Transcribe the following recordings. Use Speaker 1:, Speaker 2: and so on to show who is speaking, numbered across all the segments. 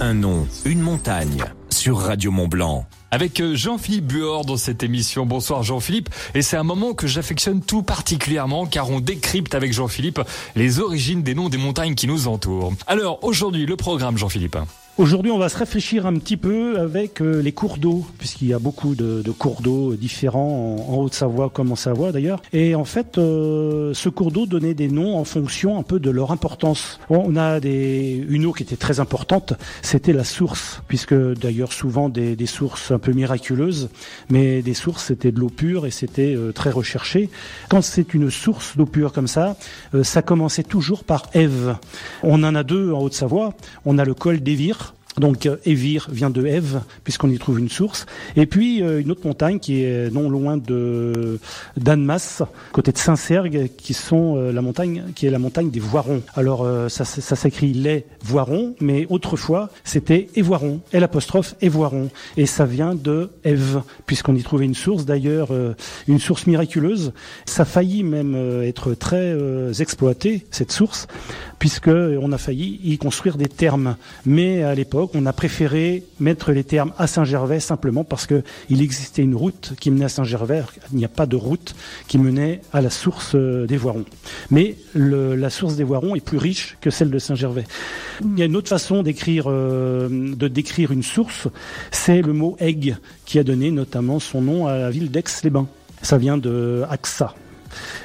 Speaker 1: Un nom, une montagne sur Radio Mont Blanc.
Speaker 2: Avec euh, Jean-Philippe Buor dans cette émission. Bonsoir Jean-Philippe. Et c'est un moment que j'affectionne tout particulièrement car on décrypte avec Jean-Philippe les origines des noms des montagnes qui nous entourent. Alors aujourd'hui, le programme Jean-Philippe.
Speaker 3: Aujourd'hui, on va se réfléchir un petit peu avec euh, les cours d'eau, puisqu'il y a beaucoup de, cours d'eau différents en, Haute-Savoie comme en Savoie d'ailleurs. Et en fait, euh, ce cours d'eau donnait des noms en fonction un peu de leur importance. On a des, une eau qui était très importante, c'était la source, puisque d'ailleurs souvent des, sources un peu miraculeuses, mais des sources c'était de l'eau pure et c'était euh, très recherché. Quand c'est une source d'eau pure comme ça, ça commençait toujours par Ève. On en a deux en Haute-Savoie. On a le col d'Évire donc Évire vient de Ève, puisqu'on y trouve une source. Et puis euh, une autre montagne qui est non loin de d'Annemasse, côté de Saint-Sergue, qui sont euh, la montagne qui est la montagne des Voirons. Alors euh, ça, ça s'écrit les Voirons, mais autrefois c'était Évoiron, L apostrophe Évoiron, et ça vient de Ève, puisqu'on y trouvait une source d'ailleurs, une source miraculeuse. Ça a failli même être très exploité cette source, puisque on a failli y construire des thermes, mais à l'époque on a préféré mettre les termes à Saint-Gervais simplement parce que il existait une route qui menait à Saint-Gervais. Il n'y a pas de route qui menait à la source euh, des Voirons. Mais la source des Voirons est plus riche que celle de Saint-Gervais. Il y a une autre façon d'écrire, euh, de décrire une source, c'est le mot aigue qui a donné notamment son nom à la ville d'Aix-les-Bains. Ça vient de Axa.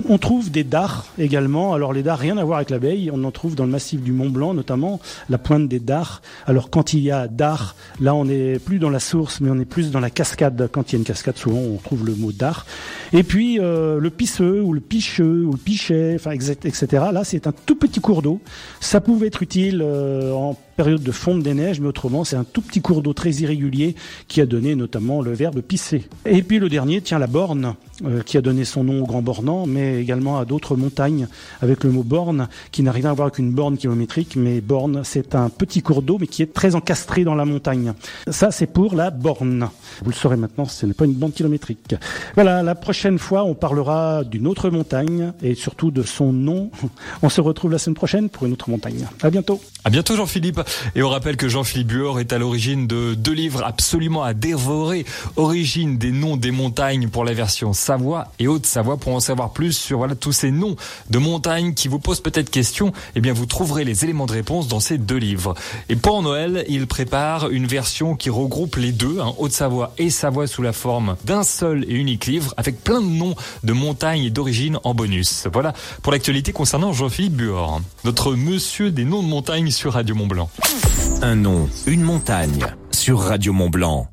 Speaker 3: On trouve des dards également. Alors les dards, rien à voir avec l'abeille. On en trouve dans le massif du Mont Blanc, notamment la pointe des dards. Alors quand il y a dard, là on n'est plus dans la source, mais on est plus dans la cascade. Quand il y a une cascade, souvent on trouve le mot dard. Et puis euh, le pisseux ou le picheux ou le pichet, enfin etc. Là c'est un tout petit cours d'eau. Ça pouvait être utile euh, en période de fonte des neiges, mais autrement, c'est un tout petit cours d'eau très irrégulier qui a donné notamment le verbe pisser. Et puis le dernier tient la borne, euh, qui a donné son nom au Grand Bornand, mais également à d'autres montagnes avec le mot borne, qui n'a rien à voir avec une borne kilométrique, mais borne, c'est un petit cours d'eau, mais qui est très encastré dans la montagne. Ça, c'est pour la borne. Vous le saurez maintenant, ce n'est pas une borne kilométrique. Voilà, la prochaine fois, on parlera d'une autre montagne et surtout de son nom. On se retrouve la semaine prochaine pour une autre montagne. À bientôt.
Speaker 2: À bientôt, Jean-Philippe. Et on rappelle que Jean-Philippe Buor est à l'origine de deux livres absolument à dévorer. Origine des noms des montagnes pour la version Savoie et Haute-Savoie. Pour en savoir plus sur tous ces noms de montagnes qui vous posent peut-être question, eh bien vous trouverez les éléments de réponse dans ces deux livres. Et pour Noël, il prépare une version qui regroupe les deux, hein, Haute-Savoie et Savoie sous la forme d'un seul et unique livre avec plein de noms de montagnes et d'origine en bonus. Voilà pour l'actualité concernant Jean-Philippe Buor, notre monsieur des noms de montagnes sur Radio Mont Blanc.
Speaker 1: Un nom, une montagne sur Radio Mont Blanc.